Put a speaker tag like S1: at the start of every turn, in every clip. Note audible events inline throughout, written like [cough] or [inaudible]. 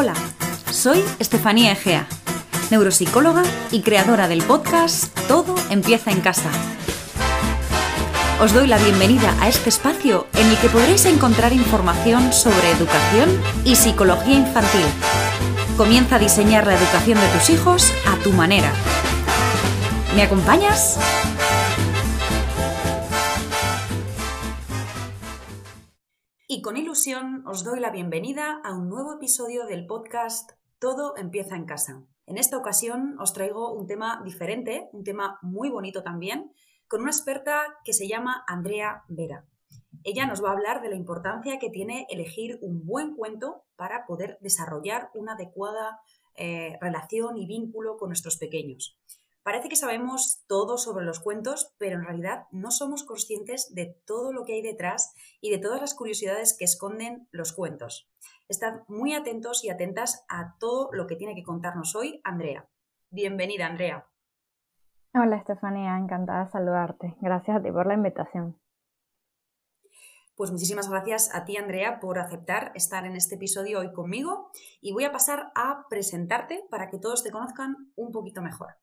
S1: Hola, soy Estefanía Egea, neuropsicóloga y creadora del podcast Todo empieza en casa. Os doy la bienvenida a este espacio en el que podréis encontrar información sobre educación y psicología infantil. Comienza a diseñar la educación de tus hijos a tu manera. ¿Me acompañas? Os doy la bienvenida a un nuevo episodio del podcast Todo empieza en casa. En esta ocasión os traigo un tema diferente, un tema muy bonito también, con una experta que se llama Andrea Vera. Ella nos va a hablar de la importancia que tiene elegir un buen cuento para poder desarrollar una adecuada eh, relación y vínculo con nuestros pequeños. Parece que sabemos todo sobre los cuentos, pero en realidad no somos conscientes de todo lo que hay detrás y de todas las curiosidades que esconden los cuentos. Estad muy atentos y atentas a todo lo que tiene que contarnos hoy Andrea. Bienvenida, Andrea.
S2: Hola, Estefanía, encantada de saludarte. Gracias a ti por la invitación.
S1: Pues muchísimas gracias a ti, Andrea, por aceptar estar en este episodio hoy conmigo y voy a pasar a presentarte para que todos te conozcan un poquito mejor.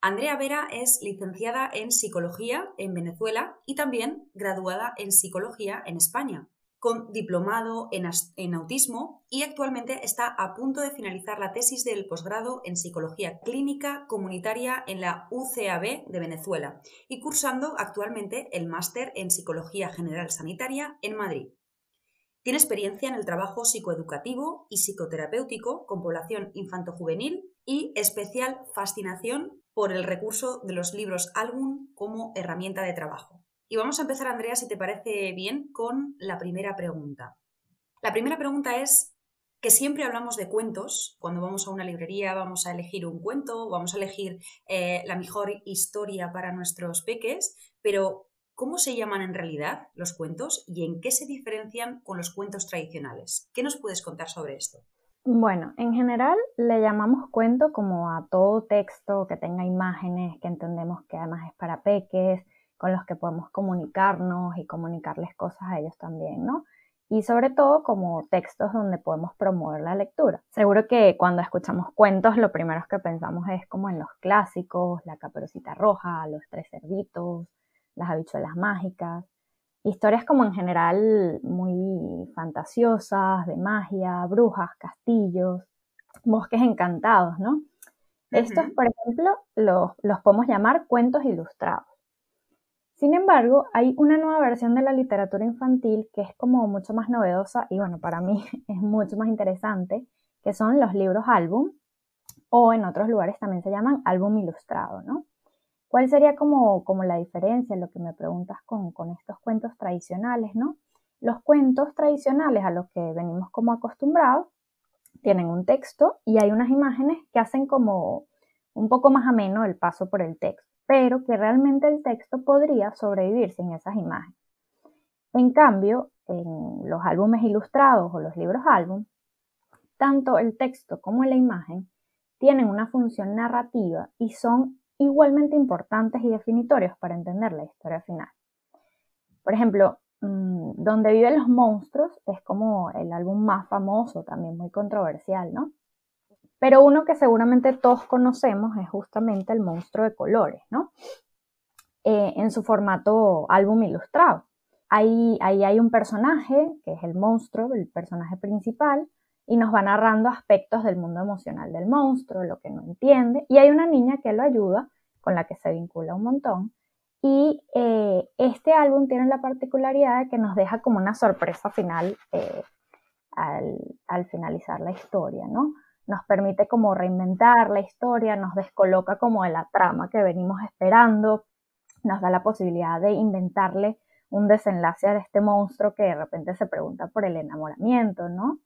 S1: Andrea Vera es licenciada en Psicología en Venezuela y también graduada en Psicología en España, con diplomado en, autismo y actualmente está a punto de finalizar la tesis del posgrado en Psicología Clínica Comunitaria en la UCAB de Venezuela y cursando actualmente el máster en Psicología General Sanitaria en Madrid. Tiene experiencia en el trabajo psicoeducativo y psicoterapéutico con población infanto-juvenil y especial fascinación por el recurso de los libros álbum como herramienta de trabajo. Y vamos a empezar, Andrea, si te parece bien, con la primera pregunta. La primera pregunta es que siempre hablamos de cuentos. Cuando vamos a una librería vamos a elegir un cuento, vamos a elegir eh, la mejor historia para nuestros peques, pero ¿cómo se llaman en realidad los cuentos y en qué se diferencian con los cuentos tradicionales? ¿Qué nos puedes contar sobre esto?
S2: Bueno, en general le llamamos cuento como a todo texto que tenga imágenes, que entendemos que además es para peques, con los que podemos comunicarnos y comunicarles cosas a ellos también, ¿no? Y sobre todo como textos donde podemos promover la lectura. Seguro que cuando escuchamos cuentos lo primero que pensamos es como en los clásicos, la caperucita roja, los tres cerditos, las habichuelas mágicas historias como en general muy fantasiosas, de magia, brujas, castillos, bosques encantados, ¿no? Estos, por ejemplo, los, los podemos llamar cuentos ilustrados. Sin embargo, hay una nueva versión de la literatura infantil que es como mucho más novedosa y bueno, para mí [laughs] es mucho más interesante, que son los libros álbum o en otros lugares también se llaman álbum ilustrado, ¿no? ¿Cuál sería como, como la diferencia, lo que me preguntas con, con estos cuentos tradicionales, no? Los cuentos tradicionales a los que venimos como acostumbrados tienen un texto y hay unas imágenes que hacen como un poco más ameno el paso por el texto, pero que realmente el texto podría sobrevivir sin esas imágenes. En cambio, en los álbumes ilustrados o los libros álbum, tanto el texto como la imagen tienen una función narrativa y son igualmente importantes y definitorios para entender la historia final. Por ejemplo, mm, Donde viven los monstruos es como el álbum más famoso, también muy controversial, ¿no? Pero uno que seguramente todos conocemos es justamente el monstruo de colores, ¿no? Eh, en su formato álbum ilustrado. Ahí, ahí hay un personaje, que es el monstruo, el personaje principal, y nos va narrando aspectos del mundo emocional del monstruo, lo que no entiende, y hay una niña que lo ayuda, con la que se vincula un montón. Y eh, este álbum tiene la particularidad de que nos deja como una sorpresa final eh, al, finalizar la historia, ¿no? Nos permite como reinventar la historia, nos descoloca como de la trama que venimos esperando, nos da la posibilidad de inventarle un desenlace a este monstruo que de repente se pregunta por el enamoramiento, ¿no?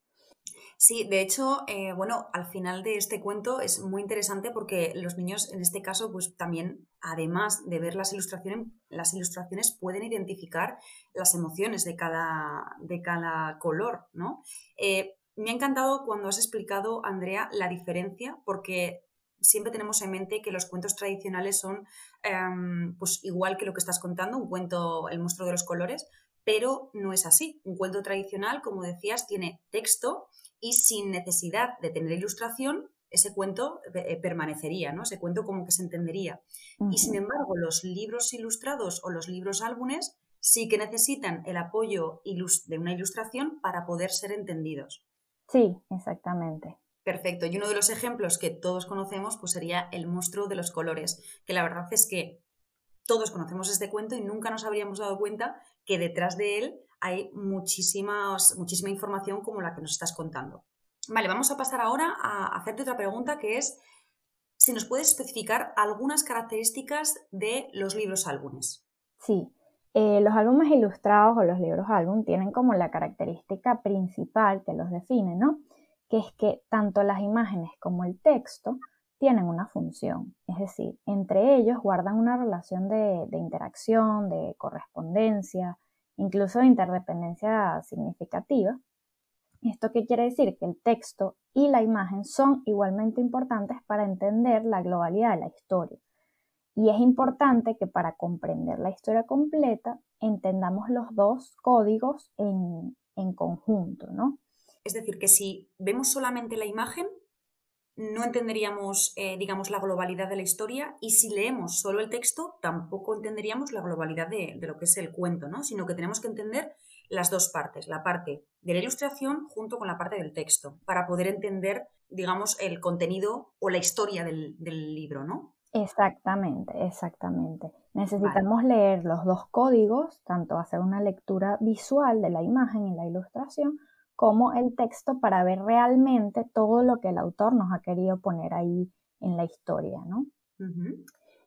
S1: Sí, de hecho, eh, bueno, al final de este cuento es muy interesante porque los niños, en este caso, pues también, además de ver las ilustraciones, las ilustraciones pueden identificar las emociones de cada, de cada color, ¿no? Eh, me ha encantado cuando has explicado, Andrea, la diferencia, porque siempre tenemos en mente que los cuentos tradicionales son, em, pues igual que lo que estás contando, un cuento, El monstruo de los colores, pero no es así. Un cuento tradicional, como decías, tiene texto y sin necesidad de tener ilustración, ese cuento eh, permanecería, ¿no? Ese cuento como que se entendería. Y sin embargo, los libros ilustrados o los libros álbumes sí que necesitan el apoyo de una ilustración para poder ser entendidos.
S2: Sí, exactamente.
S1: Perfecto. Y uno de los ejemplos que todos conocemos pues sería el monstruo de los colores, que la verdad es que todos conocemos este cuento y nunca nos habríamos dado cuenta que detrás de él hay muchísima información como la que nos estás contando. Vale, vamos a pasar ahora a hacerte otra pregunta que es si nos puedes especificar algunas características de los libros álbumes.
S2: Sí, eh, los álbumes ilustrados o los libros álbum tienen como la característica principal que los define, ¿no? Que es que tanto las imágenes como el texto tienen una función, es decir, entre ellos guardan una relación de, interacción, de correspondencia, incluso de interdependencia significativa. ¿Esto qué quiere decir? Que el texto y la imagen son igualmente importantes para entender la globalidad de la historia. Y es importante que para comprender la historia completa entendamos los dos códigos en, en conjunto, ¿no?
S1: Es decir, que si vemos solamente la imagen, no entenderíamos, eh, digamos, la globalidad de la historia y si leemos solo el texto, tampoco entenderíamos la globalidad de, lo que es el cuento, ¿no? Sino que tenemos que entender las dos partes, la parte de la ilustración junto con la parte del texto, para poder entender, digamos, el contenido o la historia del, libro, ¿no?
S2: Exactamente, exactamente. Necesitamos leer los dos códigos, tanto hacer una lectura visual de la imagen y la ilustración, como el texto para ver realmente todo lo que el autor nos ha querido poner ahí en la historia, ¿no?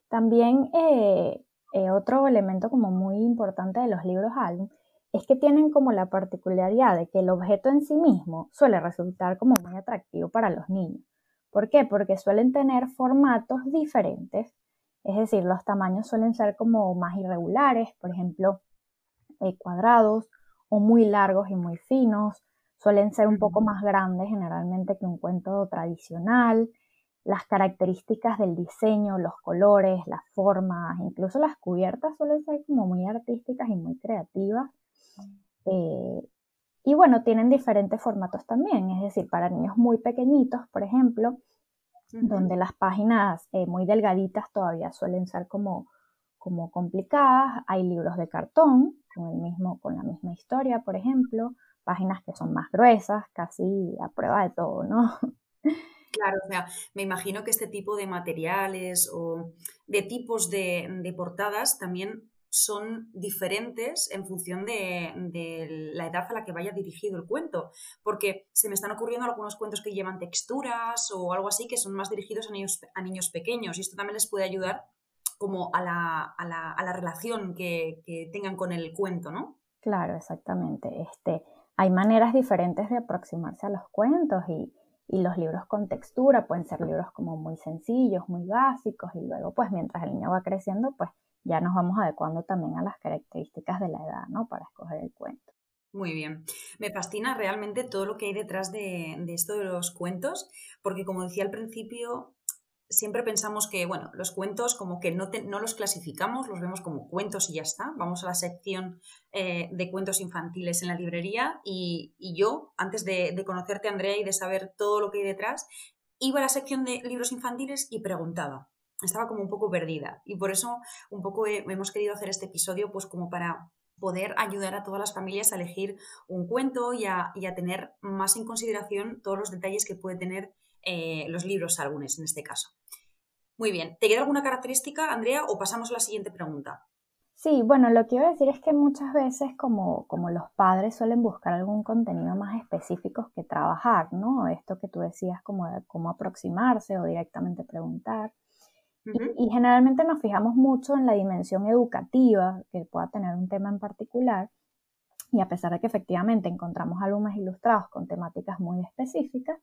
S2: También eh, eh, otro elemento como muy importante de los libros álbum es que tienen como la particularidad de que el objeto en sí mismo suele resultar como muy atractivo para los niños. ¿Por qué? Porque suelen tener formatos diferentes, es decir, los tamaños suelen ser como más irregulares, por ejemplo, eh, cuadrados o muy largos y muy finos, suelen ser un poco más grandes generalmente que un cuento tradicional. Las características del diseño, los colores, las formas, incluso las cubiertas suelen ser como muy artísticas y muy creativas. Eh, y bueno, tienen diferentes formatos también, es decir, para niños muy pequeñitos, por ejemplo, donde las páginas eh, muy delgaditas todavía suelen ser como, como complicadas. Hay libros de cartón con, el mismo, con la misma historia, por ejemplo páginas que son más gruesas, casi a prueba de todo, ¿no?
S1: Claro, o sea, me imagino que este tipo de materiales o de tipos de, portadas también son diferentes en función de, la edad a la que vaya dirigido el cuento, porque se me están ocurriendo algunos cuentos que llevan texturas o algo así que son más dirigidos a niños, a niños pequeños y esto también les puede ayudar como a la, relación que, que, tengan con el cuento, ¿no?
S2: Claro, exactamente. Este, hay maneras diferentes de aproximarse a los cuentos y, los libros con textura pueden ser libros como muy sencillos, muy básicos y luego pues mientras el niño va creciendo pues ya nos vamos adecuando también a las características de la edad, ¿no? Para escoger el cuento.
S1: Muy bien. Me fascina realmente todo lo que hay detrás de, de esto de los cuentos, porque como decía al principio, siempre pensamos que, bueno, los cuentos como que no, no, los clasificamos, los vemos como cuentos y ya está. Vamos a la sección eh, de cuentos infantiles en la librería y, yo, antes de, conocerte, Andrea, y de saber todo lo que hay detrás, iba a la sección de libros infantiles y preguntaba. Estaba como un poco perdida y por eso un poco hemos querido hacer este episodio pues como para poder ayudar a todas las familias a elegir un cuento y a, y a tener más en consideración todos los detalles que puede tener eh, los libros álbumes en este caso. Muy bien, ¿te queda alguna característica, Andrea, o pasamos a la siguiente pregunta?
S2: Sí, bueno, lo que iba a decir es que muchas veces como, como los padres suelen buscar algún contenido más específico que trabajar, ¿no? Esto que tú decías como cómo aproximarse o directamente preguntar. y, generalmente nos fijamos mucho en la dimensión educativa que pueda tener un tema en particular. Y a pesar de que efectivamente encontramos álbumes ilustrados con temáticas muy específicas,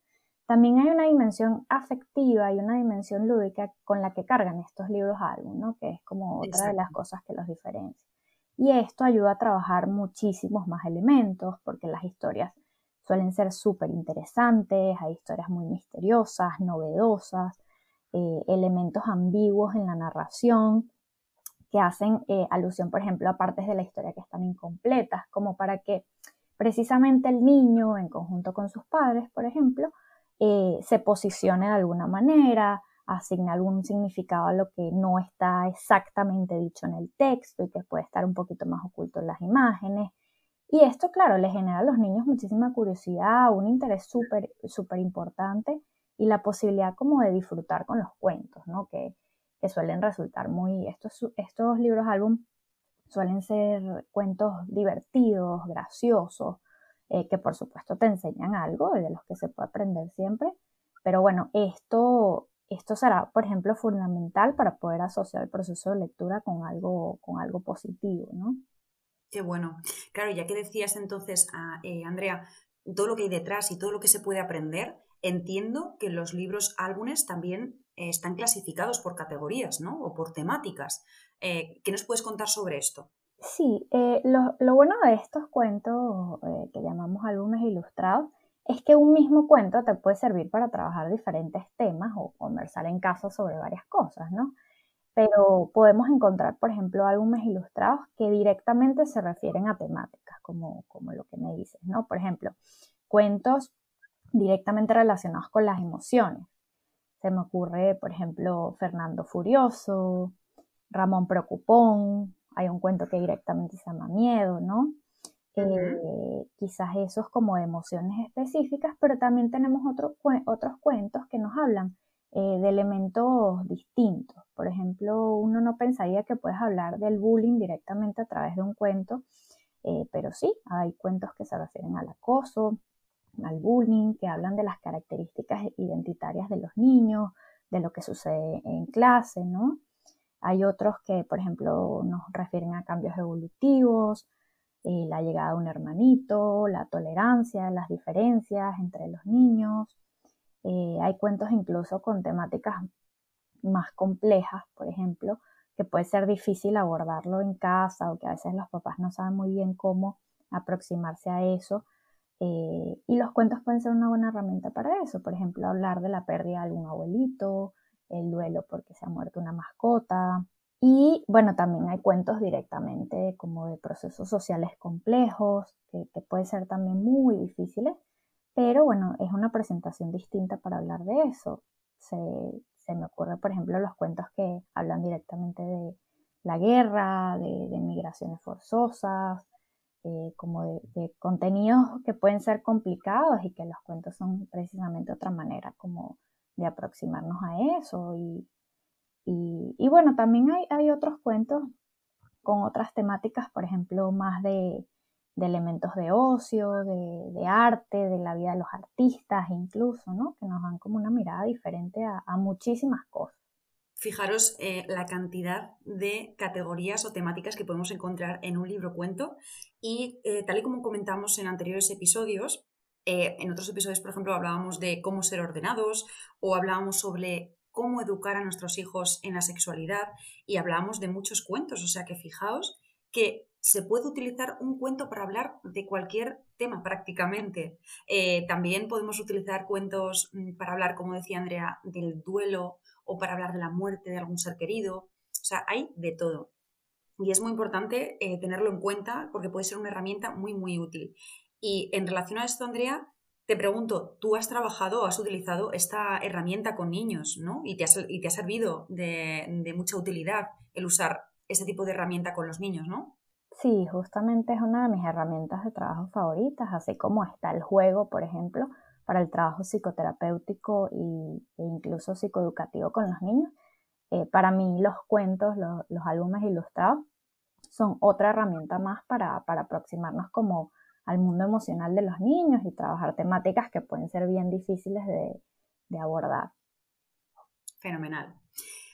S2: también hay una dimensión afectiva y una dimensión lúdica con la que cargan estos libros álbum, ¿no? que es como otra de las cosas que los diferencia. Y esto ayuda a trabajar muchísimos más elementos porque las historias suelen ser súper interesantes, hay historias muy misteriosas, novedosas, eh, elementos ambiguos en la narración que hacen eh, alusión, por ejemplo, a partes de la historia que están incompletas, como para que precisamente el niño, en conjunto con sus padres, por ejemplo, eh, se posicione de alguna manera, asigne algún significado a lo que no está exactamente dicho en el texto y que puede estar un poquito más oculto en las imágenes. Y esto, claro, le genera a los niños muchísima curiosidad, un interés súper, súper importante y la posibilidad como de disfrutar con los cuentos, ¿no? Que, que suelen resultar muy, estos, estos libros álbum suelen ser cuentos divertidos, graciosos, eh, que por supuesto te enseñan algo de los que se puede aprender siempre. Pero bueno, esto, esto será, por ejemplo, fundamental para poder asociar el proceso de lectura con algo, con algo positivo, ¿no?
S1: Qué bueno. Claro, ya que decías entonces, a, eh, Andrea, todo lo que hay detrás y todo lo que se puede aprender, entiendo que los libros álbumes también eh, están clasificados por categorías, ¿no? O por temáticas. Eh, ¿Qué nos puedes contar sobre esto?
S2: Sí, lo, lo, bueno de estos cuentos que llamamos álbumes ilustrados es que un mismo cuento te puede servir para trabajar diferentes temas o conversar en casa sobre varias cosas, ¿no? Pero podemos encontrar, por ejemplo, álbumes ilustrados que directamente se refieren a temáticas, como, como lo que me dices, ¿no? Por ejemplo, cuentos directamente relacionados con las emociones. Se me ocurre, por ejemplo, Fernando Furioso, Ramón Preocupón, hay un cuento que directamente se llama Miedo, ¿no? Eh, quizás esos como emociones específicas, pero también tenemos otros cuentos que nos hablan eh, de elementos distintos. Por ejemplo, uno no pensaría que puedes hablar del bullying directamente a través de un cuento, eh, pero sí, hay cuentos que se refieren al acoso, al bullying, que hablan de las características identitarias de los niños, de lo que sucede en clase, ¿no? Hay otros que, por ejemplo, nos refieren a cambios evolutivos, eh, la llegada de un hermanito, la tolerancia, las diferencias entre los niños. Eh, hay cuentos incluso con temáticas más complejas, por ejemplo, que puede ser difícil abordarlo en casa o que a veces los papás no saben muy bien cómo aproximarse a eso. Eh, y los cuentos pueden ser una buena herramienta para eso. Por ejemplo, hablar de la pérdida de algún abuelito, el duelo porque se ha muerto una mascota, y bueno, también hay cuentos directamente como de procesos sociales complejos, que, pueden ser también muy difíciles, pero bueno, es una presentación distinta para hablar de eso. Se, me ocurre, por ejemplo, los cuentos que hablan directamente de la guerra, de, migraciones forzosas, eh, como de, de, contenidos que pueden ser complicados y que los cuentos son precisamente otra manera como de aproximarnos a eso y, y, bueno, también hay, otros cuentos con otras temáticas, por ejemplo, más de, elementos de ocio, de, arte, de la vida de los artistas incluso, ¿no? Que nos dan como una mirada diferente a, muchísimas cosas.
S1: Fijaros eh, la cantidad de categorías o temáticas que podemos encontrar en un libro cuento y eh, tal y como comentamos en anteriores episodios, eh, en otros episodios, por ejemplo, hablábamos de cómo ser ordenados o hablábamos sobre cómo educar a nuestros hijos en la sexualidad y hablamos de muchos cuentos, o sea que fijaos que se puede utilizar un cuento para hablar de cualquier tema prácticamente. Eh, también podemos utilizar cuentos mm, para hablar, como decía Andrea, del duelo o para hablar de la muerte de algún ser querido. O sea, hay de todo. Y es muy importante eh, tenerlo en cuenta porque puede ser una herramienta muy, muy útil. Y en relación a esto, Andrea, te pregunto, tú has trabajado, has utilizado esta herramienta con niños, ¿no? Y te, ha servido de, mucha utilidad el usar ese tipo de herramienta con los niños, ¿no?
S2: Sí, justamente es una de mis herramientas de trabajo favoritas, así como está el juego, por ejemplo, para el trabajo psicoterapéutico e incluso psicoeducativo con los niños. Eh, para mí los cuentos, los, álbumes ilustrados, son otra herramienta más para, para aproximarnos como al mundo emocional de los niños y trabajar temáticas que pueden ser bien difíciles de, abordar.
S1: Fenomenal.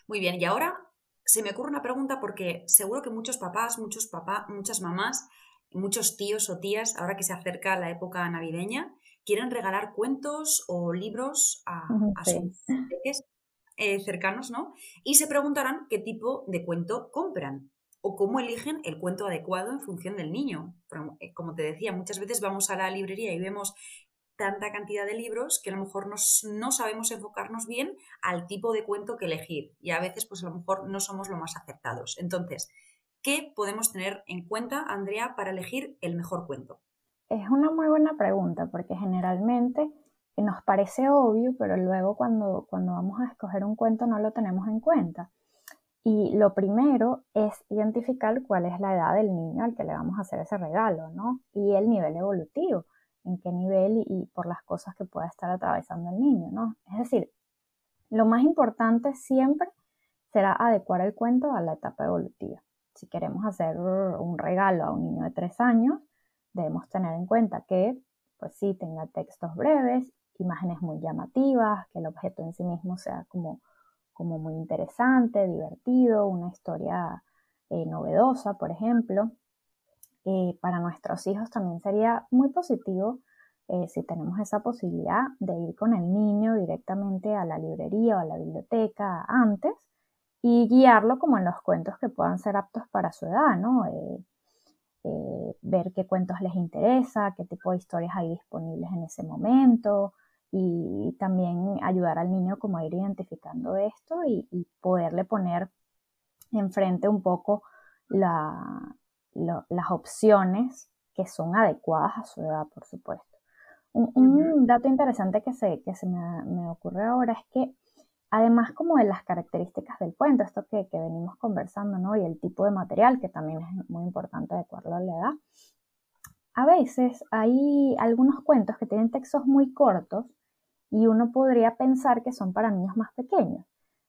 S1: Muy bien, y ahora se me ocurre una pregunta porque seguro que muchos papás, muchos papás, muchas mamás, muchos tíos o tías, ahora que se acerca la época navideña, quieren regalar cuentos o libros a, sus eh, cercanos, ¿no? Y se preguntarán qué tipo de cuento compran o cómo eligen el cuento adecuado en función del niño. Eh, como te decía, muchas veces vamos a la librería y vemos tanta cantidad de libros que a lo mejor no sabemos enfocarnos bien al tipo de cuento que elegir y a veces pues a lo mejor no somos lo más acertados. Entonces, ¿qué podemos tener en cuenta, Andrea, para elegir el mejor cuento?
S2: Es una muy buena pregunta porque generalmente nos parece obvio, pero luego cuando, cuando vamos a escoger un cuento no lo tenemos en cuenta. Y lo primero es identificar cuál es la edad del niño al que le vamos a hacer ese regalo, ¿no? Y el nivel evolutivo, en qué nivel y, por las cosas que pueda estar atravesando el niño, ¿no? Es decir, lo más importante siempre será adecuar el cuento a la etapa evolutiva. Si queremos hacer un regalo a un niño de tres años, debemos tener en cuenta que, pues sí, tenga textos breves, imágenes muy llamativas, que el objeto en sí mismo sea como como muy interesante, divertido, una historia eh, novedosa, por ejemplo. Eh, para nuestros hijos también sería muy positivo eh, si tenemos esa posibilidad de ir con el niño directamente a la librería o a la biblioteca antes y guiarlo como en los cuentos que puedan ser aptos para su edad, ¿no? ver qué cuentos les interesa, qué tipo de historias hay disponibles en ese momento, y también ayudar al niño como a ir identificando esto y, poderle poner enfrente un poco las opciones que son adecuadas a su edad, por supuesto. Un, dato interesante que se, que se me, ocurre ahora es que además como de las características del cuento, esto que, que, venimos conversando, ¿no? Y el tipo de material, que también es muy importante adecuarlo a la edad, a veces hay algunos cuentos que tienen textos muy cortos y uno podría pensar que son para niños más pequeños.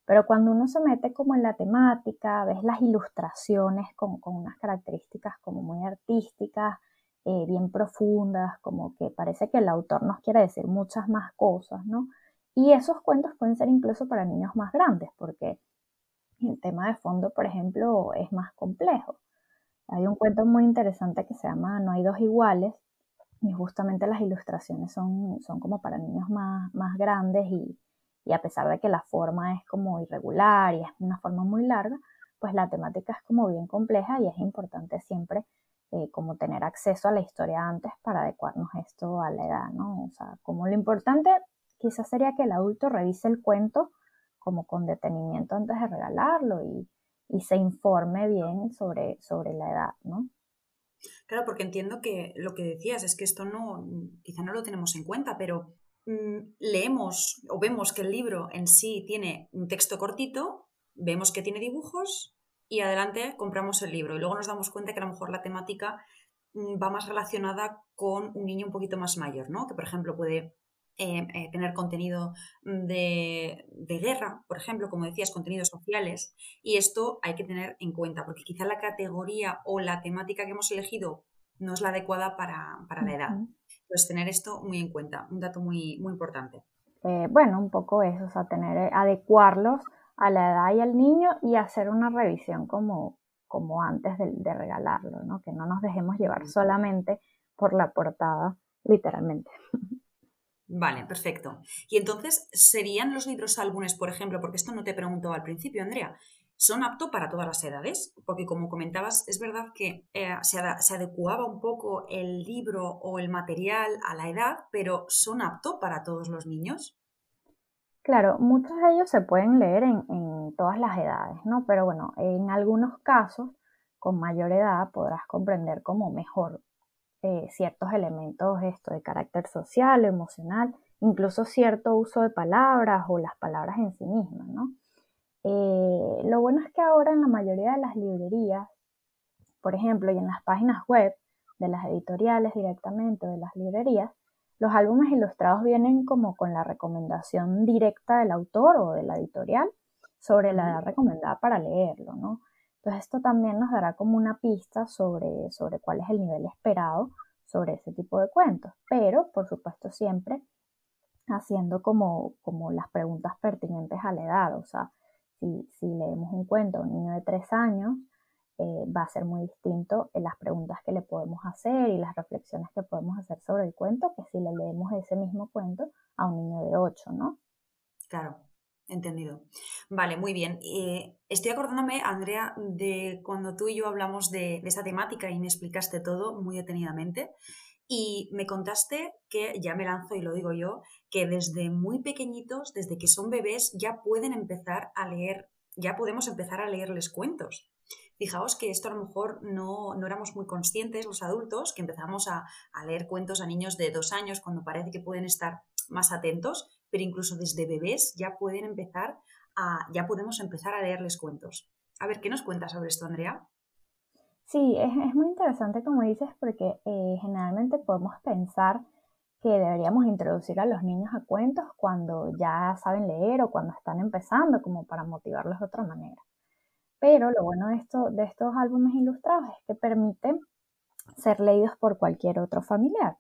S2: Pero cuando uno se mete como en la temática, ves las ilustraciones con, unas características como muy artísticas, eh, bien profundas, como que parece que el autor nos quiere decir muchas más cosas, ¿no? Y esos cuentos pueden ser incluso para niños más grandes, porque el tema de fondo, por ejemplo, es más complejo. Hay un cuento muy interesante que se llama No hay dos iguales, y justamente las ilustraciones son, son como para niños más, más grandes y, y, a pesar de que la forma es como irregular y es una forma muy larga, pues la temática es como bien compleja y es importante siempre eh, como tener acceso a la historia antes para adecuarnos esto a la edad, ¿no? O sea, como lo importante quizás sería que el adulto revise el cuento como con detenimiento antes de regalarlo y, y se informe bien sobre, sobre la edad, ¿no?
S1: Claro, porque entiendo que lo que decías es que esto no, quizá no lo tenemos en cuenta, pero mm, leemos o vemos que el libro en sí tiene un texto cortito, vemos que tiene dibujos y adelante compramos el libro. Y luego nos damos cuenta que a lo mejor la temática mm, va más relacionada con un niño un poquito más mayor, ¿no? Que por ejemplo puede eh, eh, tener contenido de, guerra, por ejemplo, como decías, contenidos sociales, y esto hay que tener en cuenta, porque quizá la categoría o la temática que hemos elegido no es la adecuada para, la edad. Entonces, tener esto muy en cuenta, un dato muy, muy importante.
S2: Eh, bueno, un poco eso, o sea, tener, adecuarlos a la edad y al niño y hacer una revisión como, como antes de, de regalarlo, ¿no? Que no nos dejemos llevar solamente por la portada, literalmente. [laughs]
S1: Vale, perfecto. Y entonces, ¿serían los libros álbumes, por ejemplo, porque esto no te preguntaba al principio, Andrea, son aptos para todas las edades? Porque como comentabas, es verdad que eh, se, adecuaba un poco el libro o el material a la edad, pero ¿son aptos para todos los niños?
S2: Claro, muchos de ellos se pueden leer en, en todas las edades, ¿no? Pero bueno, en algunos casos, con mayor edad, podrás comprender como mejor eh, ciertos elementos esto, de carácter social, emocional, incluso cierto uso de palabras o las palabras en sí mismas, ¿no? Eh, lo bueno es que ahora en la mayoría de las librerías, por ejemplo, y en las páginas web de las editoriales directamente de las librerías, los álbumes ilustrados vienen como con la recomendación directa del autor o de la editorial sobre la edad recomendada para leerlo, ¿no? Entonces esto también nos dará como una pista sobre, sobre cuál es el nivel esperado sobre ese tipo de cuentos, pero por supuesto siempre haciendo como, como las preguntas pertinentes a la edad, o sea, si, si leemos un cuento a un niño de tres años, eh, va a ser muy distinto en las preguntas que le podemos hacer y las reflexiones que podemos hacer sobre el cuento que si le leemos ese mismo cuento a un niño de ocho, ¿no?
S1: Claro. Entendido. Vale, muy bien. Eh, estoy acordándome, Andrea, de cuando tú y yo hablamos de, esa temática y me explicaste todo muy detenidamente. Y me contaste que, ya me lanzo y lo digo yo, que desde muy pequeñitos, desde que son bebés, ya pueden empezar a leer, ya podemos empezar a leerles cuentos. Fijaos que esto a lo mejor no, no éramos muy conscientes los adultos, que empezamos a, a, leer cuentos a niños de dos años cuando parece que pueden estar más atentos, pero incluso desde bebés ya pueden empezar a, ya podemos empezar a leerles cuentos. A ver, ¿qué nos cuentas sobre esto, Andrea?
S2: Sí, es, es muy interesante como dices porque eh, generalmente podemos pensar que deberíamos introducir a los niños a cuentos cuando ya saben leer o cuando están empezando, como para motivarlos de otra manera. Pero lo bueno de, esto, de estos álbumes ilustrados es que permiten ser leídos por cualquier otro familiar.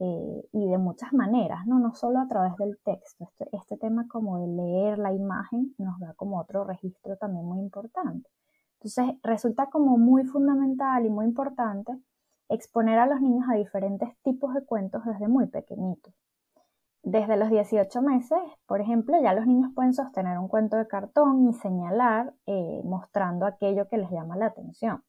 S2: Eh, y de muchas maneras, ¿no? no solo a través del texto. Este, este, tema como de leer la imagen nos da como otro registro también muy importante. Entonces resulta como muy fundamental y muy importante exponer a los niños a diferentes tipos de cuentos desde muy pequeñitos. Desde los 18 meses, por ejemplo, ya los niños pueden sostener un cuento de cartón y señalar eh, mostrando aquello que les llama la atención.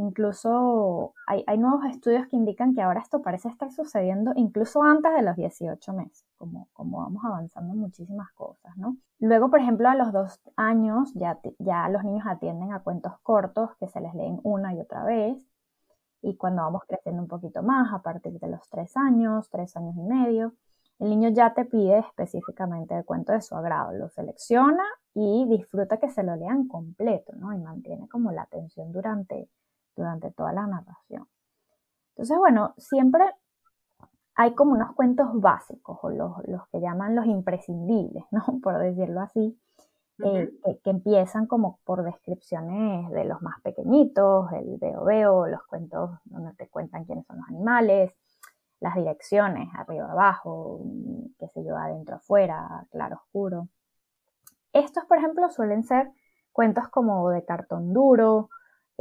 S2: Incluso hay, nuevos estudios que indican que ahora esto parece estar sucediendo incluso antes de los 18 meses, como, como vamos avanzando en muchísimas cosas, ¿no? Luego, por ejemplo, a los dos años ya, ya los niños atienden a cuentos cortos que se les leen una y otra vez. Y cuando vamos creciendo un poquito más, a partir de los tres años, tres años y medio, el niño ya te pide específicamente el cuento de su agrado, lo selecciona y disfruta que se lo lean completo, ¿no? Y mantiene como la atención durante durante toda la narración. Entonces, bueno, siempre hay como unos cuentos básicos, o los, que llaman los imprescindibles, ¿no? [laughs] Por decirlo así, eh, que, empiezan como por descripciones de los más pequeñitos, el veo veo, los cuentos donde te cuentan quiénes son los animales, las direcciones, arriba abajo, qué sé yo, adentro afuera, claro oscuro. Estos, por ejemplo, suelen ser cuentos como de cartón duro,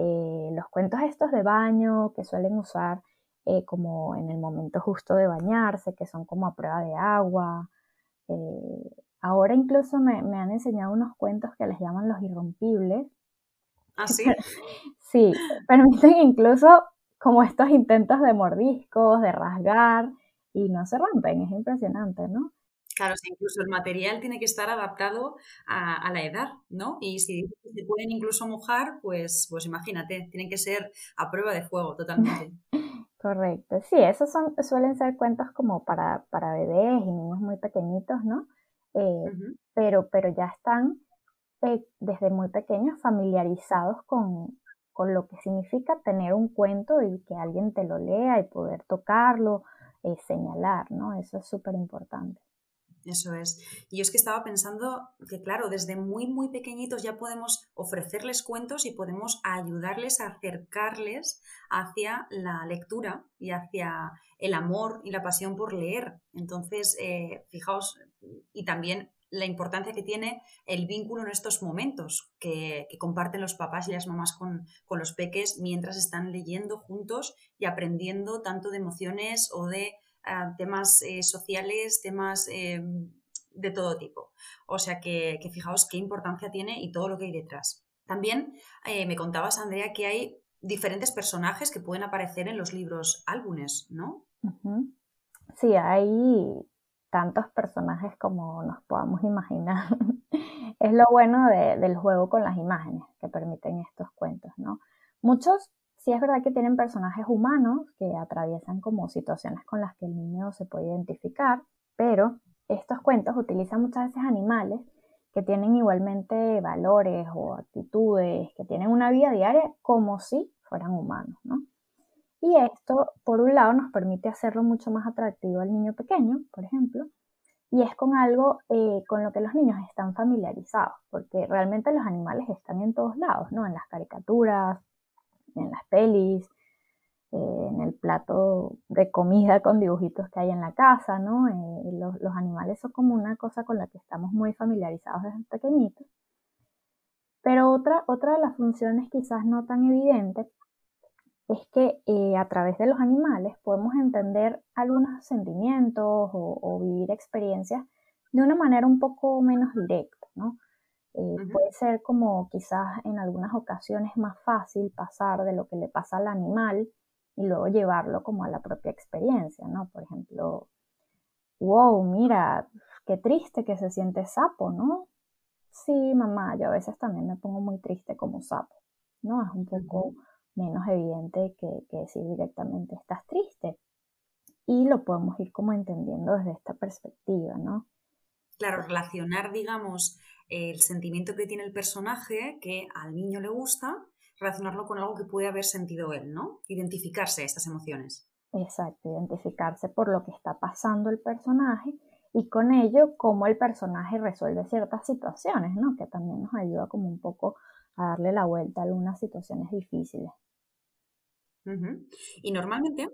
S2: eh, los cuentos estos de baño que suelen usar eh, como en el momento justo de bañarse, que son como a prueba de agua. Eh, ahora incluso me, han enseñado unos cuentos que les llaman los irrompibles.
S1: ¿Ah, sí? [laughs]
S2: sí, permiten incluso como estos intentos de mordiscos, de rasgar, y no se rompen, es impresionante, ¿no?
S1: Claro, incluso el material tiene que estar adaptado a, la edad, ¿no? Y si se pueden incluso mojar, pues, pues imagínate, tienen que ser a prueba de fuego totalmente. [laughs]
S2: Correcto, sí, esos son, suelen ser cuentos como para, para bebés y niños muy pequeñitos, ¿no? Eh, pero, pero ya están eh, desde muy pequeños familiarizados con, con lo que significa tener un cuento y que alguien te lo lea y poder tocarlo, eh, señalar, ¿no? Eso es súper importante.
S1: Eso es. Y yo es que estaba pensando que, claro, desde muy, muy pequeñitos ya podemos ofrecerles cuentos y podemos ayudarles a acercarles hacia la lectura y hacia el amor y la pasión por leer. Entonces, eh, fijaos, y también la importancia que tiene el vínculo en estos momentos que, comparten los papás y las mamás con, con los peques mientras están leyendo juntos y aprendiendo tanto de emociones o de temas eh, sociales, temas eh, de todo tipo. O sea que, fijaos qué importancia tiene y todo lo que hay detrás. También eh, me contabas, Andrea, que hay diferentes personajes que pueden aparecer en los libros álbumes, ¿no?
S2: Sí, hay tantos personajes como nos podamos imaginar. [laughs] es lo bueno del juego con las imágenes que permiten estos cuentos, ¿no? Muchos Sí es verdad que tienen personajes humanos que atraviesan como situaciones con las que el niño se puede identificar, pero estos cuentos utilizan muchas veces animales que tienen igualmente valores o actitudes, que tienen una vida diaria como si fueran humanos, ¿no? Y esto, por un lado, nos permite hacerlo mucho más atractivo al niño pequeño, por ejemplo, y es con algo eh, con lo que los niños están familiarizados, porque realmente los animales están en todos lados, ¿no? En las caricaturas, en las pelis, en el plato de comida con dibujitos que hay en la casa, ¿no? Eh, los, los, animales son como una cosa con la que estamos muy familiarizados desde pequeñitos. Pero otra, otra de las funciones quizás no tan evidentes es que eh, a través de los animales podemos entender algunos sentimientos o, o, vivir experiencias de una manera un poco menos directa, ¿no? Eh, puede ser como quizás en algunas ocasiones más fácil pasar de lo que le pasa al animal y luego llevarlo como a la propia experiencia, ¿no? Por ejemplo, wow, mira, qué triste que se siente sapo, ¿no? Sí, mamá, yo a veces también me pongo muy triste como sapo, ¿no? Es un poco menos evidente que, que decir directamente estás triste. Y lo podemos ir como entendiendo desde esta perspectiva, ¿no?
S1: Claro, relacionar, digamos, el sentimiento que tiene el personaje que al niño le gusta, relacionarlo con algo que puede haber sentido él, ¿no? Identificarse estas emociones.
S2: Exacto, identificarse por lo que está pasando el personaje y con ello cómo el personaje resuelve ciertas situaciones, ¿no? Que también nos ayuda como un poco a darle la vuelta a algunas situaciones difíciles.
S1: Y normalmente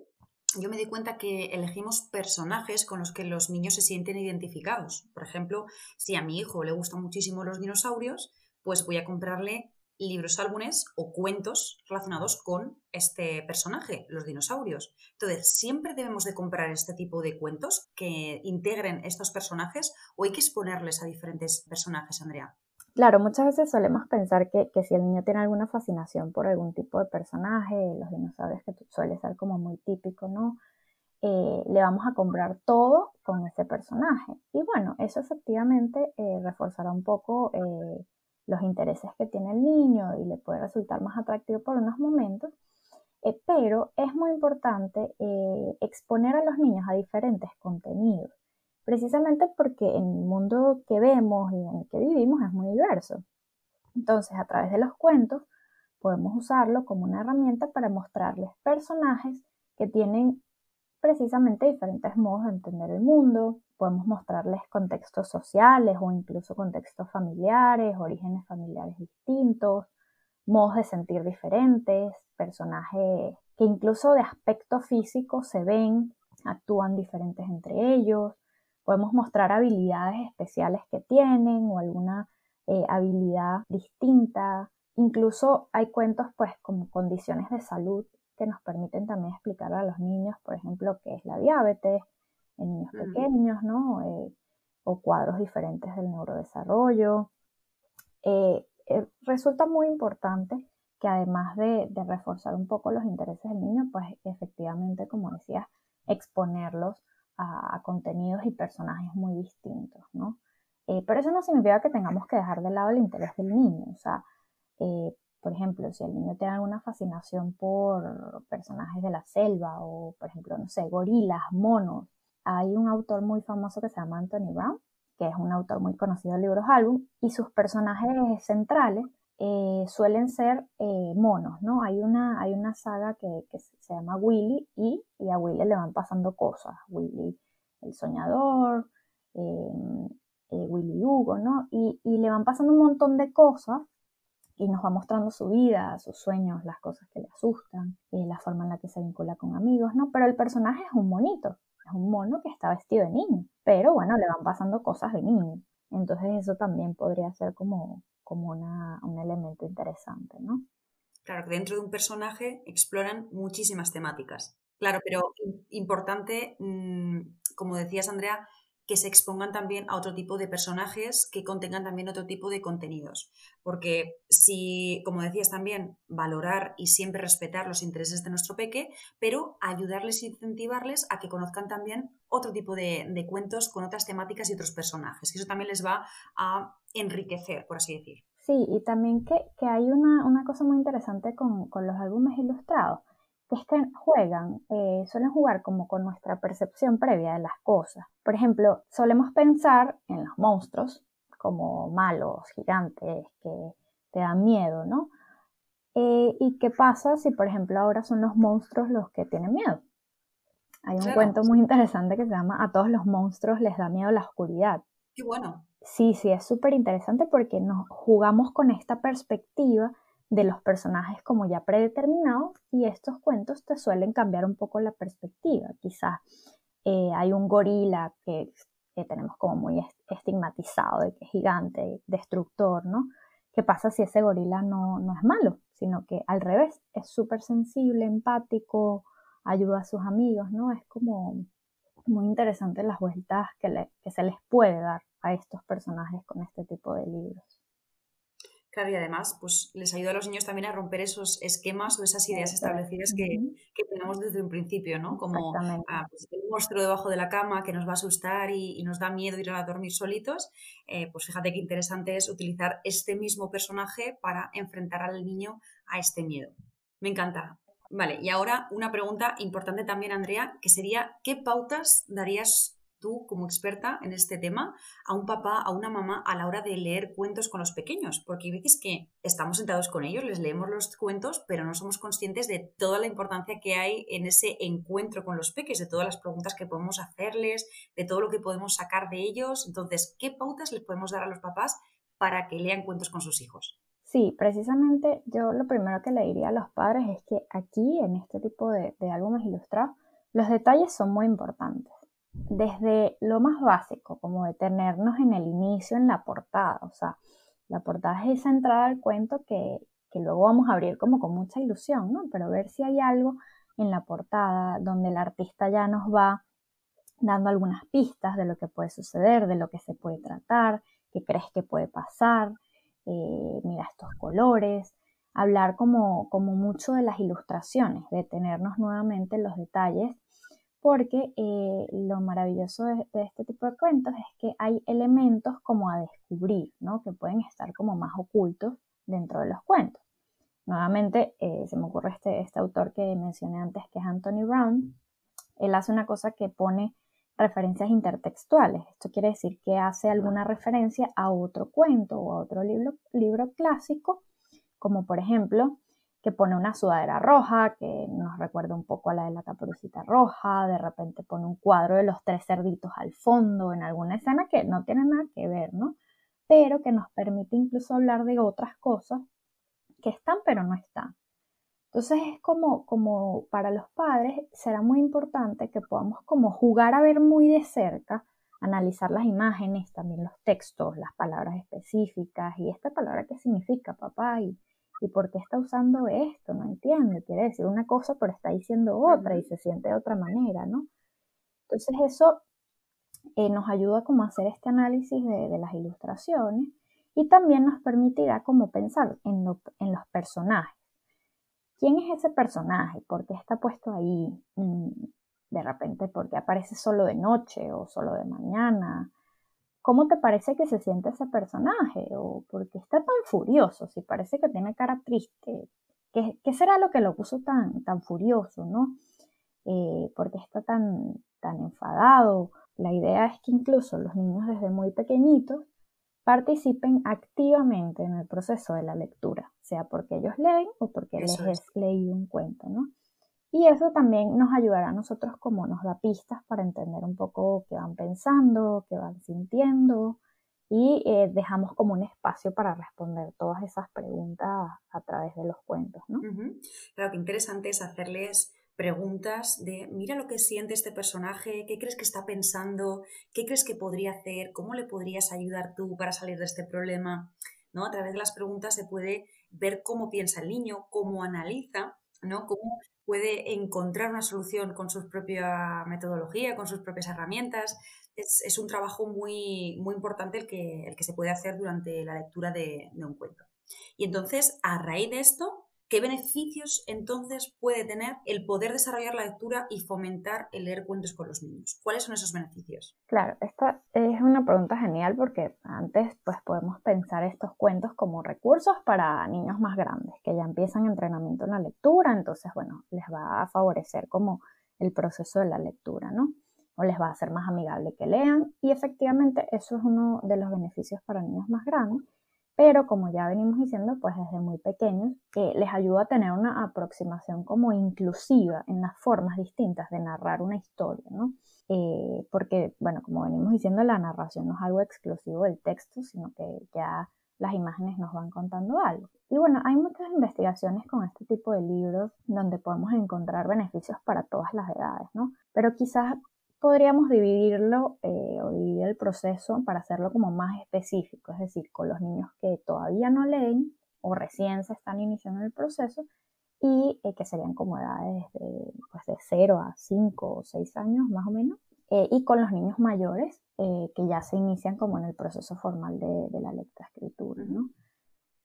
S1: yo me di cuenta que elegimos personajes con los que los niños se sienten identificados. Por ejemplo, si a mi hijo le gustan muchísimo los dinosaurios, pues voy a comprarle libros álbumes o cuentos relacionados con este personaje, los dinosaurios. Entonces, ¿siempre debemos de comprar este tipo de cuentos que integren estos personajes o hay que exponerles a diferentes personajes, Andrea?
S2: Claro, muchas veces solemos pensar que, si el niño tiene alguna fascinación por algún tipo de personaje, los dinosaurios que suele ser como muy típico, ¿no? Eh, le vamos a comprar todo con ese personaje. Y bueno, eso efectivamente eh, reforzará un poco eh, los intereses que tiene el niño y le puede resultar más atractivo por unos momentos, pero es muy importante exponer a los niños a diferentes contenidos, precisamente porque el mundo que vemos y en el que vivimos es muy diverso. Entonces, a través de los cuentos, podemos usarlo como una herramienta para mostrarles personajes que tienen precisamente diferentes modos de entender el mundo. Podemos mostrarles contextos sociales o incluso contextos familiares, orígenes familiares distintos, modos de sentir diferentes, personajes que incluso de aspecto físico se ven, actúan diferentes entre ellos. Podemos mostrar habilidades especiales que tienen o alguna eh, habilidad distinta. Incluso hay cuentos pues como condiciones de salud que nos permiten también explicar a los niños, por ejemplo, qué es la diabetes en niños pequeños, ¿no? Eh, o cuadros diferentes del neurodesarrollo. Eh, resulta muy importante que además de, reforzar un poco los intereses del niño, pues efectivamente, como decías, exponerlos a, contenidos y personajes muy distintos, ¿no? pero eso no significa que tengamos que dejar de lado el interés del niño, o sea, por ejemplo, si el niño tiene alguna fascinación por personajes de la selva o, por ejemplo, no sé, gorilas, monos, hay un autor muy famoso que se llama Anthony Brown, que es un autor muy conocido de libros álbum, y sus personajes centrales eh, suelen ser eh, monos, ¿no? Hay una, hay una saga que, se llama Willy y, a Willy le van pasando cosas. Willy el soñador, em, eh, Willy Hugo, ¿no? Y, y, le van pasando un montón de cosas y nos va mostrando su vida, sus sueños, las cosas que le asustan, eh, la forma en la que se vincula con amigos, ¿no? Pero el personaje es un monito, es un mono que está vestido de niño, pero bueno, le van pasando cosas de niño. Entonces eso también podría ser como, como una, un elemento interesante, ¿no?
S1: Claro, que dentro de un personaje exploran muchísimas temáticas. Claro, pero importante, mm, como decías, Andrea, que se expongan también a otro tipo de personajes que contengan también otro tipo de contenidos. Porque si, como decías también, valorar y siempre respetar los intereses de nuestro peque, pero ayudarles e incentivarles a que conozcan también otro tipo de, cuentos con otras temáticas y otros personajes. Eso también les va a enriquecer, por así decir.
S2: Sí, y también que, hay una, cosa muy interesante con, con los álbumes ilustrados que es que juegan, eh, suelen jugar como con nuestra percepción previa de las cosas. Por ejemplo, solemos pensar en los monstruos como malos, gigantes, que te dan miedo, ¿no? Eh, ¿Y qué pasa si, por ejemplo, ahora son los monstruos los que tienen miedo? Hay un cuento muy interesante que se llama A todos los monstruos les da miedo la oscuridad.
S1: Qué bueno.
S2: Sí, sí, es súper interesante porque nos jugamos con esta perspectiva de los personajes como ya predeterminados y estos cuentos te suelen cambiar un poco la perspectiva. Quizás eh, hay un gorila que, tenemos como muy estigmatizado de que es gigante, destructor, ¿no? ¿Qué pasa si ese gorila no, es malo, sino que al revés, es súper sensible, empático, ayuda a sus amigos, ¿no? Es como muy interesante las vueltas que, que se les puede dar a estos personajes con este tipo de libros.
S1: Claro, y además, pues les ayuda a los niños también a romper esos esquemas o esas ideas establecidas que, tenemos desde un principio, ¿no? Como ah, pues, el monstruo debajo de la cama que nos va a asustar y, nos da miedo ir a dormir solitos. Eh, pues fíjate qué interesante es utilizar este mismo personaje para enfrentar al niño a este miedo. Me encanta. Vale, y ahora una pregunta importante también, Andrea, que sería, ¿qué pautas darías tú, como experta en este tema, a un papá, a una mamá a la hora de leer cuentos con los pequeños? Porque hay veces que estamos sentados con ellos, les leemos los cuentos, pero no somos conscientes de toda la importancia que hay en ese encuentro con los peques, de todas las preguntas que podemos hacerles, de todo lo que podemos sacar de ellos. Entonces, ¿qué pautas les podemos dar a los papás para que lean cuentos con sus hijos?
S2: Sí, precisamente yo lo primero que le diría a los padres es que aquí, en este tipo de, álbumes ilustrados, los detalles son muy importantes desde lo más básico, como detenernos en el inicio, en la portada. O sea, la portada es esa entrada al cuento que, que luego vamos a abrir como con mucha ilusión, ¿no? Pero ver si hay algo en la portada donde el artista ya nos va dando algunas pistas de lo que puede suceder, de lo que se puede tratar, qué crees que puede pasar, eh, mira estos colores, hablar como, como mucho de las ilustraciones, detenernos nuevamente en los detalles porque eh, lo maravilloso de, este tipo de cuentos es que hay elementos como a descubrir, ¿no? Que pueden estar como más ocultos dentro de los cuentos. Nuevamente, eh, se me ocurre este, este autor que mencioné antes, que es Anthony Brown. Él hace una cosa que pone referencias intertextuales. Esto quiere decir que hace alguna referencia a otro cuento o a otro libro, libro clásico, como por ejemplo que pone una sudadera roja, que nos recuerda un poco a la de la caperucita roja, de repente pone un cuadro de los tres cerditos al fondo en alguna escena que no tiene nada que ver, ¿no? Pero que nos permite incluso hablar de otras cosas que están pero no están. Entonces es como, como para los padres será muy importante que podamos como jugar a ver muy de cerca, analizar las imágenes, también los textos, las palabras específicas y esta palabra qué significa papá y ¿Y por qué está usando esto? No entiende. Quiere decir una cosa, pero está diciendo otra y se siente de otra manera, ¿no? Entonces eso eh, nos ayuda como a hacer este análisis de, las ilustraciones y también nos permitirá como pensar en, los personajes. ¿Quién es ese personaje? ¿Por qué está puesto ahí? Mm, de repente, ¿por qué aparece solo de noche o solo de mañana? ¿Cómo te parece que se siente ese personaje? ¿O por qué está tan furioso? Si parece que tiene cara triste. ¿Qué, será lo que lo puso tan, tan furioso, no? Eh, ¿Por qué está tan, tan enfadado? La idea es que incluso los niños desde muy pequeñitos participen activamente en el proceso de la lectura, sea porque ellos leen o porque les es leído un cuento, ¿no? Y eso también nos ayudará a nosotros como nos da pistas para entender un poco qué van pensando, qué van sintiendo y eh, dejamos como un espacio para responder todas esas preguntas a través de los cuentos, ¿no?
S1: Claro, que interesante es hacerles preguntas de mira lo que siente este personaje, qué crees que está pensando, qué crees que podría hacer, cómo le podrías ayudar tú para salir de este problema, ¿no? A través de las preguntas se puede ver cómo piensa el niño, cómo analiza, ¿no? Cómo puede encontrar una solución con su propia metodología, con sus propias herramientas. Es, un trabajo muy, muy importante el que, el que se puede hacer durante la lectura de un cuento. Y entonces, a raíz de esto, ¿Qué beneficios entonces puede tener el poder desarrollar la lectura y fomentar el leer cuentos con los niños? ¿Cuáles son esos beneficios?
S2: Claro, esta es una pregunta genial porque antes pues podemos pensar estos cuentos como recursos para niños más grandes que ya empiezan entrenamiento en la lectura, entonces bueno, les va a favorecer como el proceso de la lectura, ¿no? O les va a hacer más amigable que lean y efectivamente eso es uno de los beneficios para niños más grandes pero como ya venimos diciendo, pues desde muy pequeños, que les ayuda a tener una aproximación como inclusiva en las formas distintas de narrar una historia, ¿no? Eh, porque, bueno, como venimos diciendo, la narración no es algo exclusivo del texto, sino que ya las imágenes nos van contando algo. Y bueno, hay muchas investigaciones con este tipo de libros donde podemos encontrar beneficios para todas las edades, ¿no? Pero quizás podríamos dividirlo eh, o dividir el proceso para hacerlo como más específico, es decir, con los niños que todavía no leen o recién se están iniciando el proceso y eh, que serían como edades de, pues de 0 a 5 o 6 años más o menos, eh, y con los niños mayores que ya se inician como en el proceso formal de, de la lectoescritura, ¿no?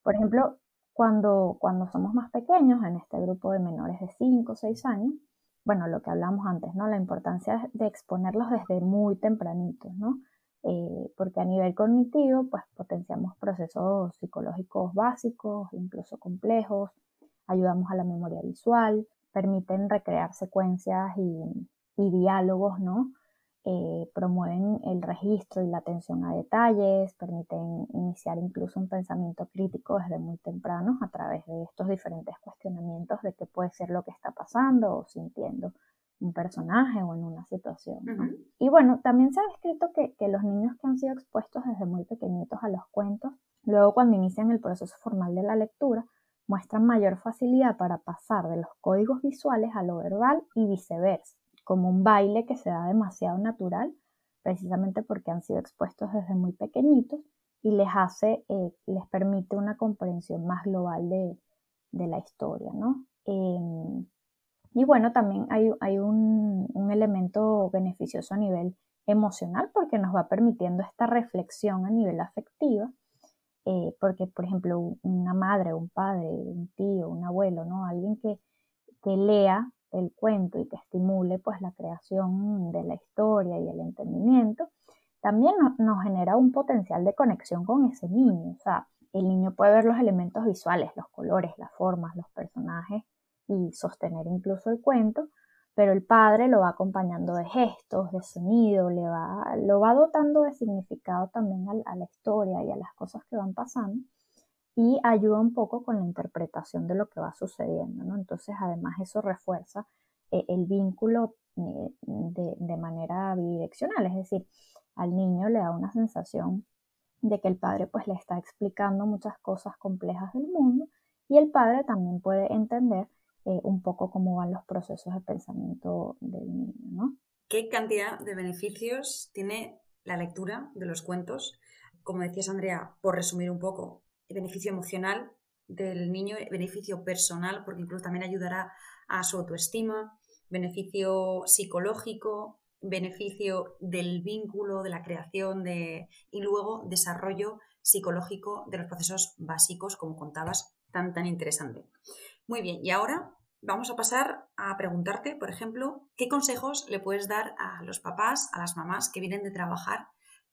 S2: Por ejemplo, cuando, cuando somos más pequeños, en este grupo de menores de 5 o 6 años, bueno, lo que hablamos antes, ¿no? La importancia de exponerlos desde muy tempranitos, ¿no? Eh, porque a nivel cognitivo, pues potenciamos procesos psicológicos básicos, incluso complejos, ayudamos a la memoria visual, permiten recrear secuencias y, y diálogos, ¿no? Eh, promueven el registro y la atención a detalles, permiten iniciar incluso un pensamiento crítico desde muy temprano a través de estos diferentes cuestionamientos de qué puede ser lo que está pasando o sintiendo un personaje o en una situación. Y bueno, también se ha descrito que, que los niños que han sido expuestos desde muy pequeñitos a los cuentos, luego cuando inician el proceso formal de la lectura, muestran mayor facilidad para pasar de los códigos visuales a lo verbal y viceversa como un baile que se da demasiado natural, precisamente porque han sido expuestos desde muy pequeñitos y les hace, eh, les permite una comprensión más global de, la historia, ¿no? Em, y bueno, también hay, hay un, elemento beneficioso a nivel emocional porque nos va permitiendo esta reflexión a nivel afectiva, eh, porque por ejemplo una madre, un padre, un tío, un abuelo, ¿no? Alguien que, que lea el cuento y que estimule pues la creación de la historia y el entendimiento, también nos genera un potencial de conexión con ese niño. O sea, el niño puede ver los elementos visuales, los colores, las formas, los personajes y sostener incluso el cuento, pero el padre lo va acompañando de gestos, de sonido, le va, lo va dotando de significado también a la historia y a las cosas que van pasando y ayuda un poco con la interpretación de lo que va sucediendo, ¿no? Entonces, además, eso refuerza eh, el vínculo eh, de, manera bidireccional, es decir, al niño le da una sensación de que el padre pues le está explicando muchas cosas complejas del mundo y el padre también puede entender eh, un poco cómo van los procesos de pensamiento del niño.
S1: ¿Qué cantidad de beneficios tiene la lectura de los cuentos? Como decías, Andrea, por resumir un poco, beneficio emocional del niño, beneficio personal, porque incluso también ayudará a su autoestima, beneficio psicológico, beneficio del vínculo, de la creación de, y luego desarrollo psicológico de los procesos básicos, como contabas, tan, tan interesante. Muy bien, y ahora vamos a pasar a preguntarte, por ejemplo, ¿qué consejos le puedes dar a los papás, a las mamás que vienen de trabajar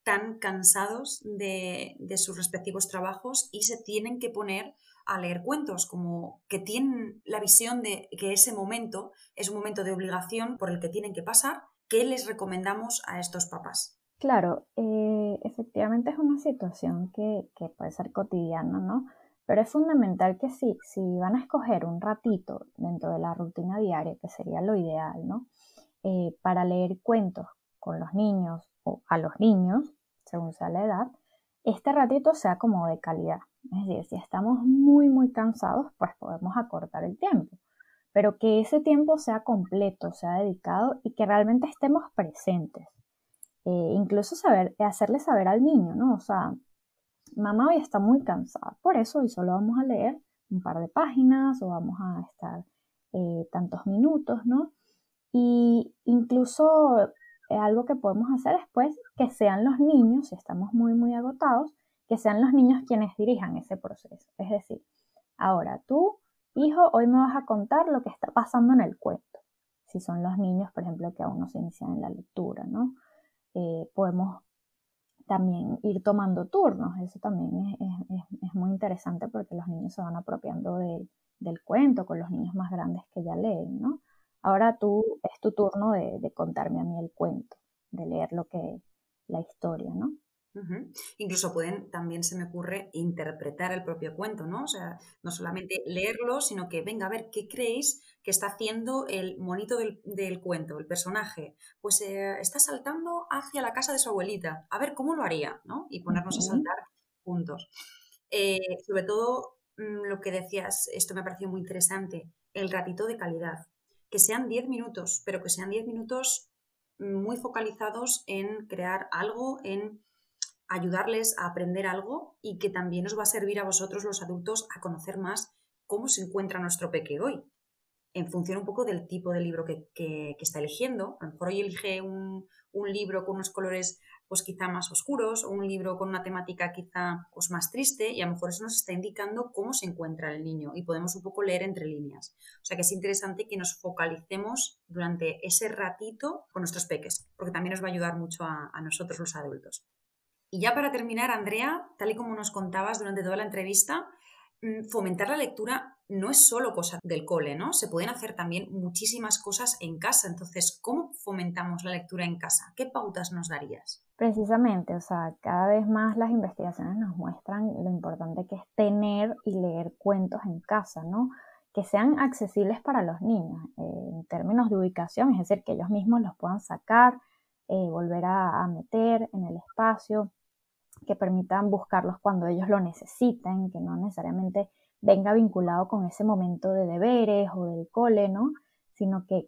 S1: tan cansados de, sus respectivos trabajos y se tienen que poner a leer cuentos, como que tienen la visión de que ese momento es un momento de obligación por el que tienen que pasar. ¿Qué les recomendamos a estos papás?
S2: Claro, eh, efectivamente es una situación que, puede ser cotidiana, ¿no? Pero es fundamental que sí, si van a escoger un ratito dentro de la rutina diaria, que sería lo ideal, ¿no? Eh, para leer cuentos con los niños o a los niños, según sea la edad, este ratito sea como de calidad. Es decir, si estamos muy, muy cansados, pues podemos acortar el tiempo. Pero que ese tiempo sea completo, sea dedicado y que realmente estemos presentes. Eh, incluso saber, hacerle saber al niño, ¿no? O sea, mamá hoy está muy cansada, por eso hoy solo vamos a leer un par de páginas o vamos a estar eh, tantos minutos, ¿no? Y incluso algo que podemos hacer después, que sean los niños, si estamos muy, muy agotados, que sean los niños quienes dirijan ese proceso. Es decir, ahora tú, hijo, hoy me vas a contar lo que está pasando en el cuento. Si son los niños, por ejemplo, que aún no se inician en la lectura, ¿no? Eh, podemos también ir tomando turnos. Eso también es, muy interesante porque los niños se van apropiando del cuento con los niños más grandes que ya leen, ¿no? Ahora tú es tu turno de, contarme a mí el cuento, de leer lo que la historia, ¿no?
S1: Incluso pueden, también se me ocurre, interpretar el propio cuento, ¿no? O sea, no solamente leerlo, sino que, venga, a ver, ¿qué creéis que está haciendo el monito del, cuento, el personaje? Pues eh, está saltando hacia la casa de su abuelita. A ver, ¿cómo lo haría? ¿no? Y ponernos a saltar juntos. Eh, sobre todo, mm, lo que decías, esto me ha parecido muy interesante, el ratito de calidad que sean 10 minutos, pero que sean 10 minutos muy focalizados en crear algo, en ayudarles a aprender algo y que también os va a servir a vosotros los adultos a conocer más cómo se encuentra nuestro peque hoy. en función un poco del tipo de libro que, está eligiendo. A lo mejor hoy elige un, un libro con unos colores pues quizá más oscuros o un libro con una temática quizá pues, más triste y a lo mejor eso nos está indicando cómo se encuentra el niño y podemos un poco leer entre líneas. O sea que es interesante que nos focalicemos durante ese ratito con nuestros peques, porque también nos va a ayudar mucho a, a nosotros los adultos. Y ya para terminar, Andrea, tal y como nos contabas durante toda la entrevista, mm, fomentar la lectura no es solo cosa del cole, ¿no? Se pueden hacer también muchísimas cosas en casa. Entonces, ¿cómo fomentamos la lectura en casa? ¿Qué pautas nos darías?
S2: Precisamente, o sea, cada vez más las investigaciones nos muestran lo importante que es tener y leer cuentos en casa, ¿no? Que sean accesibles para los niños eh, en términos de ubicación, es decir, que ellos mismos los puedan sacar, eh, volver a, meter en el espacio, que permitan buscarlos cuando ellos lo necesiten, que no necesariamente venga vinculado con ese momento de deberes o del cole, ¿no? Sino que,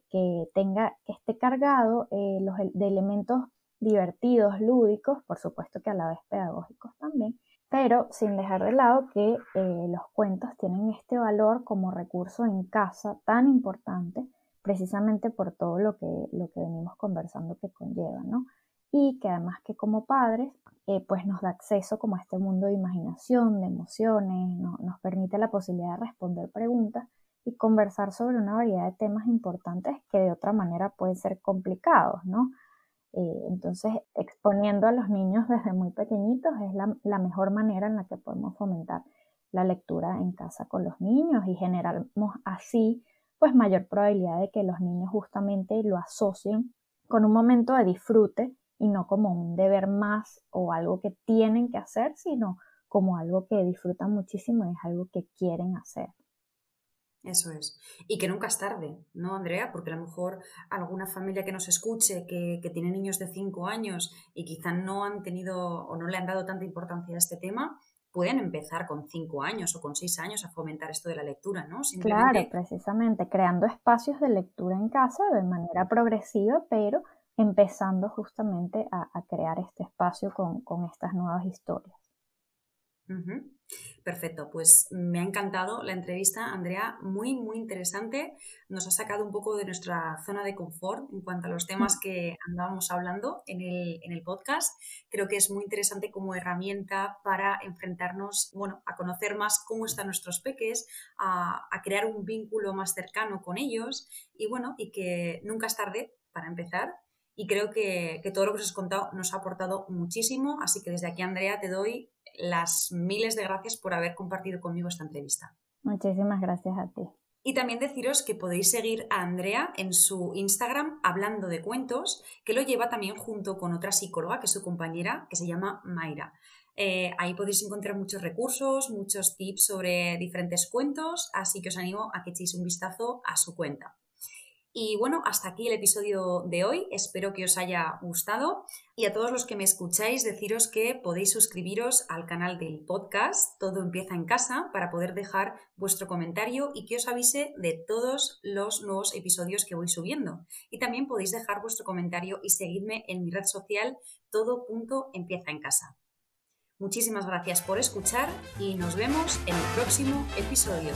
S2: tenga, que esté cargado eh, los, de elementos divertidos, lúdicos, por supuesto que a la vez pedagógicos también, pero sin dejar de lado que eh, los cuentos tienen este valor como recurso en casa tan importante, precisamente por todo lo que, lo que venimos conversando que conlleva, ¿no? Y que además que como padres eh, pues nos da acceso como a este mundo de imaginación, de emociones, nos permite la posibilidad de responder preguntas y conversar sobre una variedad de temas importantes que de otra manera pueden ser complicados, ¿no? Eh, entonces, exponiendo a los niños desde muy pequeñitos es la, la, mejor manera en la que podemos fomentar la lectura en casa con los niños y generamos así pues mayor probabilidad de que los niños justamente lo asocien con un momento de disfrute y no como un deber más o algo que tienen que hacer, sino como algo que disfrutan muchísimo y es algo que quieren hacer.
S1: Eso es. Y que nunca es tarde, ¿no, Andrea? Porque a lo mejor alguna familia que nos escuche, que, que tiene niños de 5 años y quizá no han tenido o no le han dado tanta importancia a este tema, pueden empezar con 5 años o con 6 años a fomentar esto de la lectura, ¿no?
S2: Claro, precisamente, creando espacios de lectura en casa de manera progresiva, pero empezando justamente a, crear este espacio con, estas nuevas historias.
S1: Perfecto, pues me ha encantado la entrevista, Andrea, muy, muy interesante. Nos ha sacado un poco de nuestra zona de confort en cuanto a los temas [laughs] que andábamos hablando en el, podcast. Creo que es muy interesante como herramienta para enfrentarnos, bueno, a conocer más cómo están nuestros peques, a, a crear un vínculo más cercano con ellos y bueno, y que nunca es tarde para empezar y creo que, todo lo que os has contado nos ha aportado muchísimo, así que desde aquí, Andrea, te doy las miles de gracias por haber compartido conmigo esta entrevista.
S2: Muchísimas gracias a ti.
S1: Y también deciros que podéis seguir a Andrea en su Instagram hablando de cuentos, que lo lleva también junto con otra psicóloga, que es su compañera, que se llama Mayra. Eh, ahí podéis encontrar muchos recursos, muchos tips sobre diferentes cuentos, así que os animo a que echéis un vistazo a su cuenta. Y bueno, hasta aquí el episodio de hoy. Espero que os haya gustado. Y a todos los que me escucháis, deciros que podéis suscribiros al canal del podcast Todo empieza en casa para poder dejar vuestro comentario y que os avise de todos los nuevos episodios que voy subiendo. Y también podéis dejar vuestro comentario y seguirme en mi red social Todo empieza en casa. Muchísimas gracias por escuchar y nos vemos en el próximo episodio.